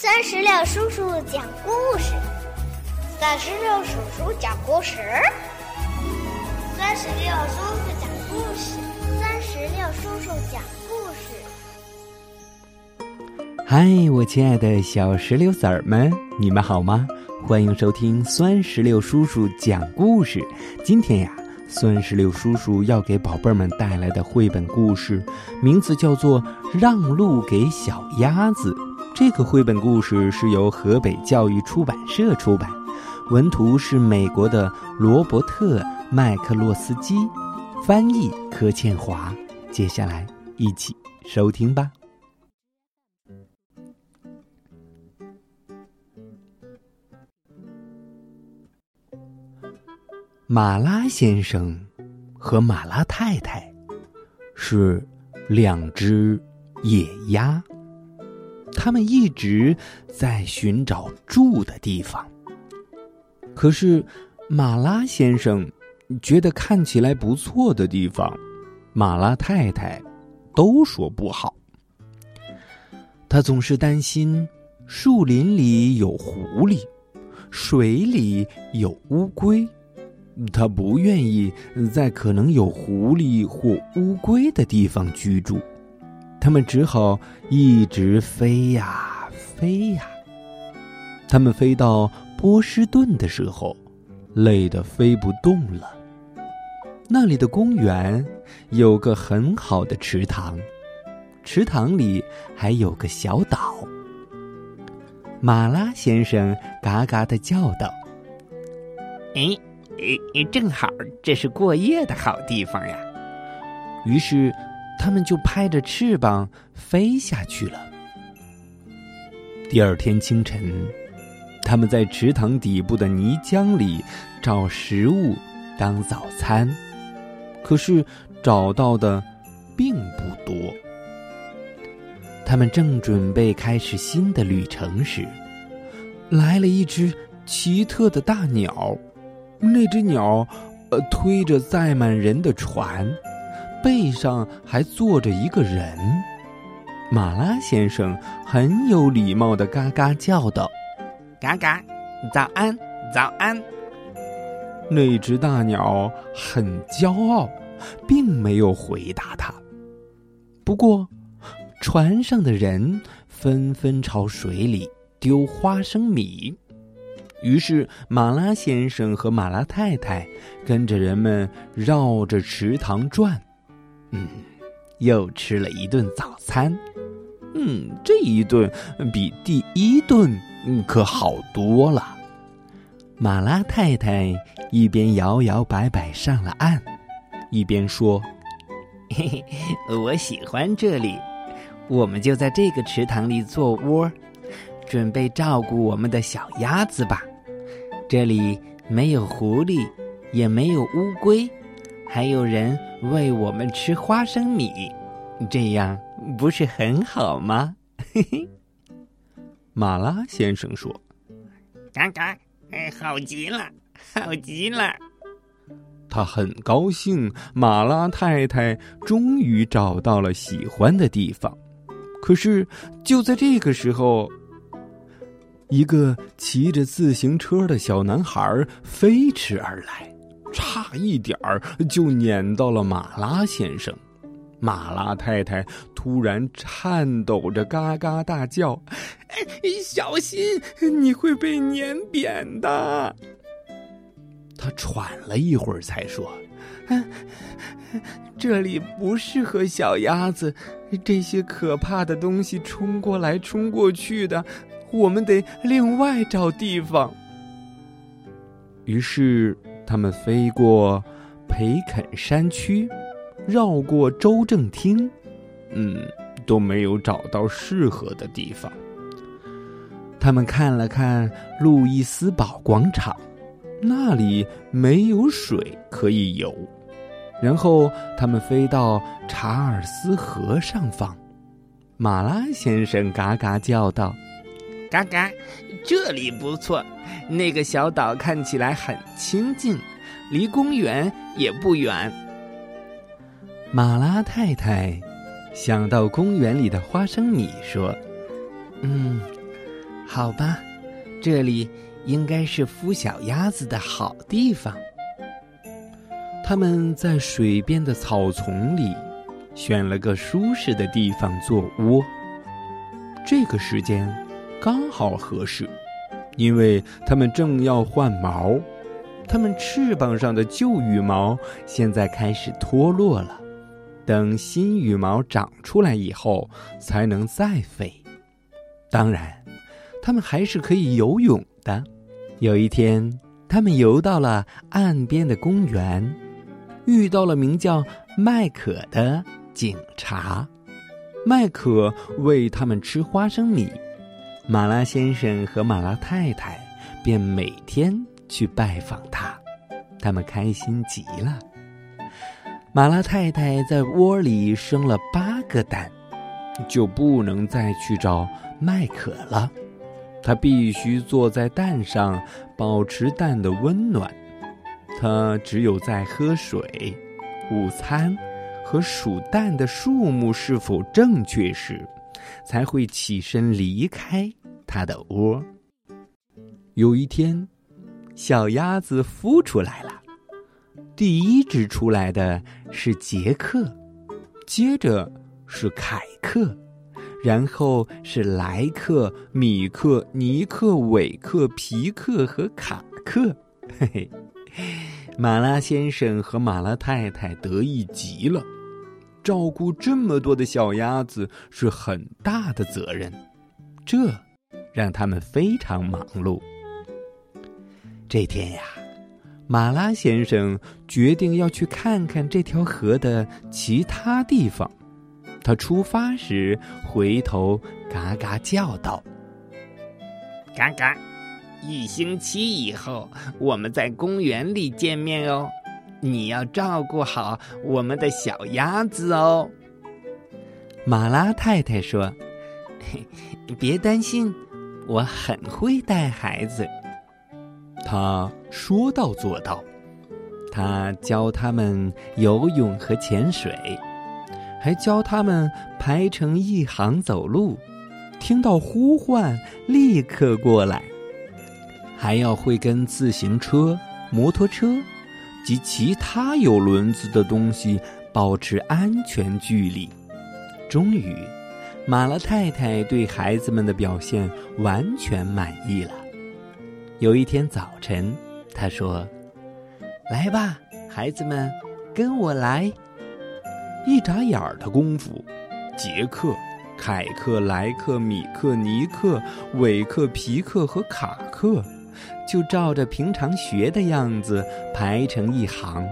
三十六叔叔讲故事，三十六叔叔讲故事，三十六叔叔讲故事，三十六叔叔讲故事。嗨，我亲爱的小石榴籽儿们，你们好吗？欢迎收听酸石榴叔叔讲故事。今天呀，酸石榴叔叔要给宝贝们带来的绘本故事，名字叫做《让路给小鸭子》。这个绘本故事是由河北教育出版社出版，文图是美国的罗伯特·麦克洛斯基，翻译柯倩华。接下来一起收听吧。马拉先生和马拉太太是两只野鸭。他们一直在寻找住的地方，可是马拉先生觉得看起来不错的地方，马拉太太都说不好。他总是担心树林里有狐狸，水里有乌龟，他不愿意在可能有狐狸或乌龟的地方居住。他们只好一直飞呀飞呀。他们飞到波士顿的时候，累得飞不动了。那里的公园有个很好的池塘，池塘里还有个小岛。马拉先生嘎嘎的叫道：“哎，哎，正好这是过夜的好地方呀。”于是。他们就拍着翅膀飞下去了。第二天清晨，他们在池塘底部的泥浆里找食物当早餐，可是找到的并不多。他们正准备开始新的旅程时，来了一只奇特的大鸟。那只鸟，呃，推着载满人的船。背上还坐着一个人，马拉先生很有礼貌的嘎嘎叫道：“嘎嘎，早安，早安。”那只大鸟很骄傲，并没有回答他。不过，船上的人纷纷朝水里丢花生米，于是马拉先生和马拉太太跟着人们绕着池塘转。嗯，又吃了一顿早餐。嗯，这一顿比第一顿可好多了。马拉太太一边摇摇摆摆上了岸，一边说：“嘿嘿，我喜欢这里，我们就在这个池塘里做窝，准备照顾我们的小鸭子吧。这里没有狐狸，也没有乌龟。”还有人喂我们吃花生米，这样不是很好吗？嘿嘿，马拉先生说：“嘎嘎，哎，好极了，好极了。”他很高兴，马拉太太终于找到了喜欢的地方。可是就在这个时候，一个骑着自行车的小男孩飞驰而来。差一点儿就碾到了马拉先生，马拉太太突然颤抖着嘎嘎大叫：“哎小心，你会被碾扁的！”他喘了一会儿才说：“这里不适合小鸭子，这些可怕的东西冲过来冲过去的，我们得另外找地方。”于是。他们飞过培肯山区，绕过州政厅，嗯，都没有找到适合的地方。他们看了看路易斯堡广场，那里没有水可以游。然后他们飞到查尔斯河上方，马拉先生嘎嘎叫道：“嘎嘎，这里不错。”那个小岛看起来很清静，离公园也不远。马拉太太想到公园里的花生米，说：“嗯，好吧，这里应该是孵小鸭子的好地方。他们在水边的草丛里选了个舒适的地方做窝。这个时间刚好合适，因为他们正要换毛，它们翅膀上的旧羽毛现在开始脱落了。等新羽毛长出来以后，才能再飞。当然，它们还是可以游泳的。有一天，他们游到了岸边的公园，遇到了名叫麦可的警察。麦可喂他们吃花生米，马拉先生和马拉太太便每天去拜访他，他们开心极了。马拉太太在窝里生了八个蛋，就不能再去找麦可了。他必须坐在蛋上，保持蛋的温暖。他只有在喝水、午餐和数蛋的数目是否正确时，才会起身离开她的窝。有一天，小鸭子孵出来了。第一只出来的是杰克，接着是凯克，然后是莱克、米克、尼克、韦克、皮克和卡克。嘿嘿，马拉先生和马拉太太得意极了。照顾这么多的小鸭子是很大的责任，这让他们非常忙碌。这天呀。马拉先生决定要去看看这条河的其他地方。他出发时回头嘎嘎叫道：“嘎嘎！一星期以后，我们在公园里见面哦。你要照顾好我们的小鸭子哦。”马拉太太说：“别担心，我很会带孩子。”他说到做到，他教他们游泳和潜水，还教他们排成一行走路，听到呼唤立刻过来，还要会跟自行车、摩托车及其他有轮子的东西保持安全距离。终于，马拉太太对孩子们的表现完全满意了。有一天早晨，他说：“来吧，孩子们，跟我来。”一眨眼儿的功夫，杰克、凯克、莱克、米克、尼克、韦克、皮克和卡克就照着平常学的样子排成一行。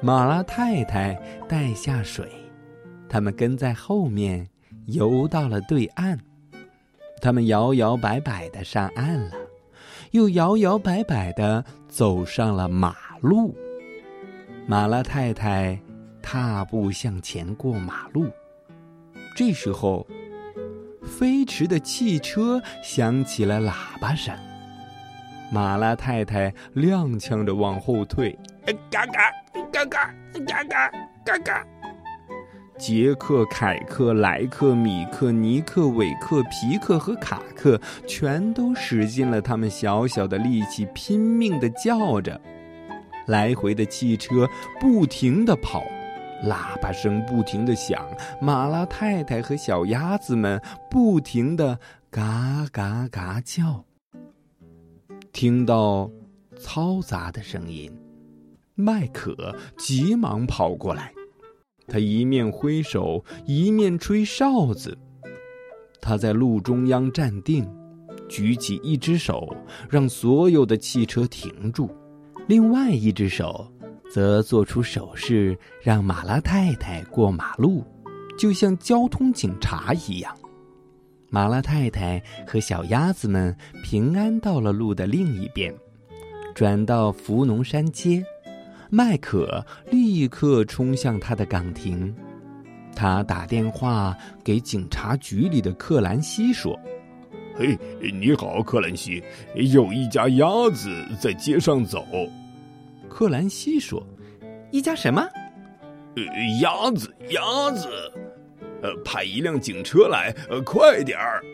马拉太太带下水，他们跟在后面游到了对岸。他们摇摇摆摆的上岸了。又摇摇摆摆的走上了马路。马拉太太踏步向前过马路。这时候，飞驰的汽车响起了喇叭声。马拉太太踉跄着往后退，嘎嘎嘎嘎嘎嘎嘎嘎。杰克、凯克、莱克、米克、尼克、韦克、皮克和卡克全都使尽了他们小小的力气，拼命的叫着。来回的汽车不停的跑，喇叭声不停的响，马拉太太和小鸭子们不停的嘎嘎嘎叫。听到嘈杂的声音，麦可急忙跑过来。他一面挥手，一面吹哨子。他在路中央站定，举起一只手，让所有的汽车停住；另外一只手则做出手势，让马拉太太过马路，就像交通警察一样。马拉太太和小鸭子们平安到了路的另一边，转到福农山街。麦可立刻冲向他的岗亭，他打电话给警察局里的克兰西说：“嘿，你好，克兰西，有一家鸭子在街上走。”克兰西说：“一家什么？呃，鸭子，鸭子，呃，派一辆警车来，呃，快点儿。”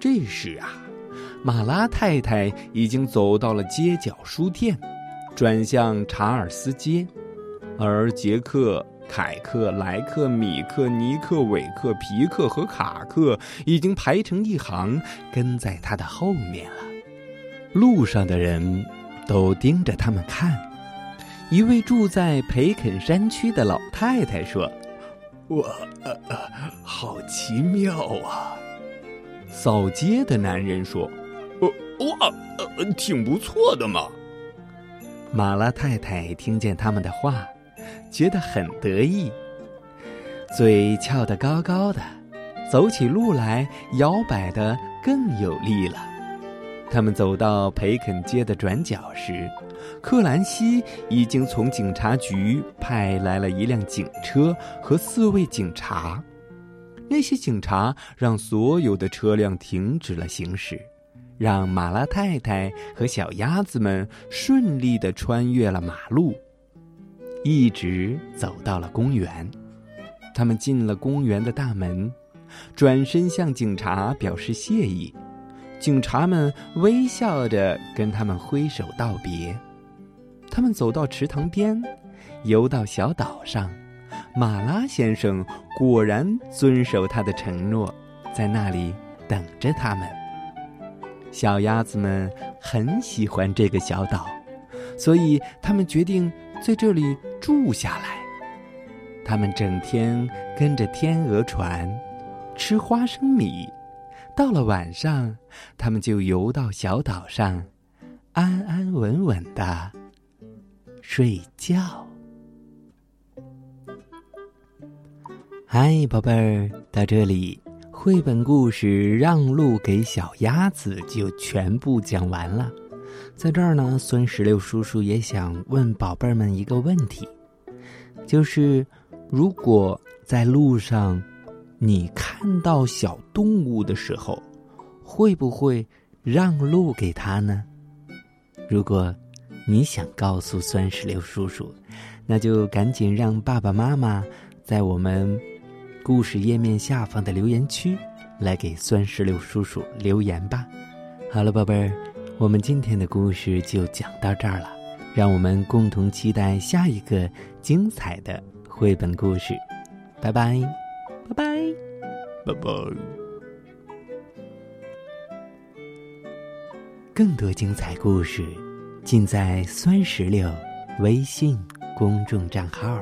这时啊，马拉太太已经走到了街角书店，转向查尔斯街，而杰克、凯克、莱克、米克、尼克、韦克、皮克和卡克已经排成一行，跟在他的后面了。路上的人都盯着他们看。一位住在培肯山区的老太太说：“哇，好奇妙啊！”扫街的男人说：“呃，哇，呃，挺不错的嘛。”马拉太太听见他们的话，觉得很得意，嘴翘得高高的，走起路来摇摆得更有力了。他们走到培肯街的转角时，克兰西已经从警察局派来了一辆警车和四位警察。那些警察让所有的车辆停止了行驶，让马拉太太和小鸭子们顺利的穿越了马路，一直走到了公园。他们进了公园的大门，转身向警察表示谢意。警察们微笑着跟他们挥手道别。他们走到池塘边，游到小岛上。马拉先生果然遵守他的承诺，在那里等着他们。小鸭子们很喜欢这个小岛，所以他们决定在这里住下来。他们整天跟着天鹅船，吃花生米。到了晚上，他们就游到小岛上，安安稳稳的睡觉。嗨，宝贝儿，到这里，绘本故事《让路给小鸭子》就全部讲完了。在这儿呢，孙石榴叔叔也想问宝贝儿们一个问题，就是如果在路上你看到小动物的时候，会不会让路给它呢？如果你想告诉孙石榴叔叔，那就赶紧让爸爸妈妈在我们。故事页面下方的留言区，来给酸石榴叔叔留言吧。好了，宝贝儿，我们今天的故事就讲到这儿了。让我们共同期待下一个精彩的绘本故事。拜拜，拜拜，拜拜。更多精彩故事，尽在酸石榴微信公众账号。